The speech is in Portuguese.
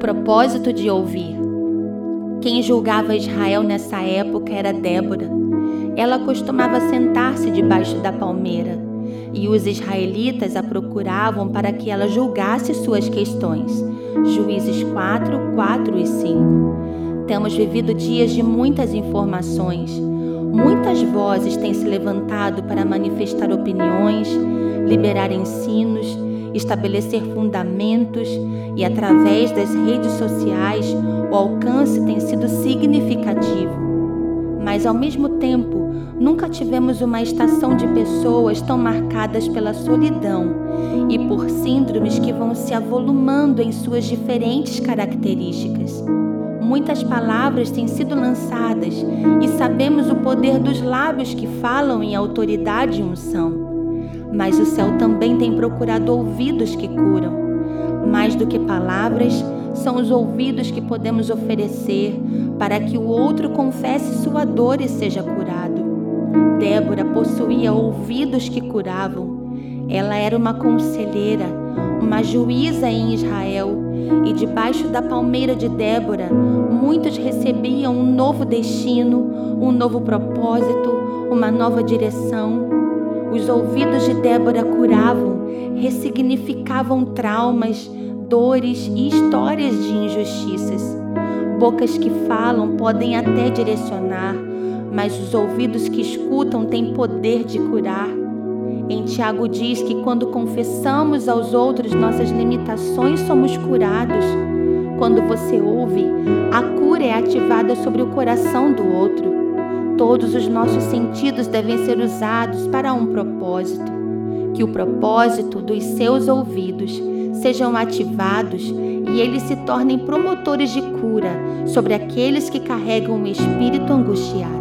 propósito de ouvir. Quem julgava Israel nessa época era Débora. Ela costumava sentar-se debaixo da palmeira e os israelitas a procuravam para que ela julgasse suas questões. Juízes 4, 4 e 5. Temos vivido dias de muitas informações. Muitas vozes têm se levantado para manifestar opiniões, liberar ensinos, estabelecer fundamentos e, através das redes sociais, o alcance tem sido significativo. Mas, ao mesmo tempo, nunca tivemos uma estação de pessoas tão marcadas pela solidão e por síndromes que vão se avolumando em suas diferentes características. Muitas palavras têm sido lançadas e sabemos o poder dos lábios que falam em autoridade e unção. Mas o céu também tem procurado ouvidos que curam. Mais do que palavras, são os ouvidos que podemos oferecer para que o outro confesse sua dor e seja curado. Débora possuía ouvidos que curavam. Ela era uma conselheira, uma juíza em Israel, e debaixo da palmeira de Débora, muitos recebiam um novo destino, um novo propósito, uma nova direção. Os ouvidos de Débora curavam, ressignificavam traumas, dores e histórias de injustiças. Bocas que falam podem até direcionar, mas os ouvidos que escutam têm poder de curar. Em Tiago diz que quando confessamos aos outros nossas limitações, somos curados. Quando você ouve, a cura é ativada sobre o coração do outro. Todos os nossos sentidos devem ser usados para um propósito. Que o propósito dos seus ouvidos sejam ativados e eles se tornem promotores de cura sobre aqueles que carregam o espírito angustiado.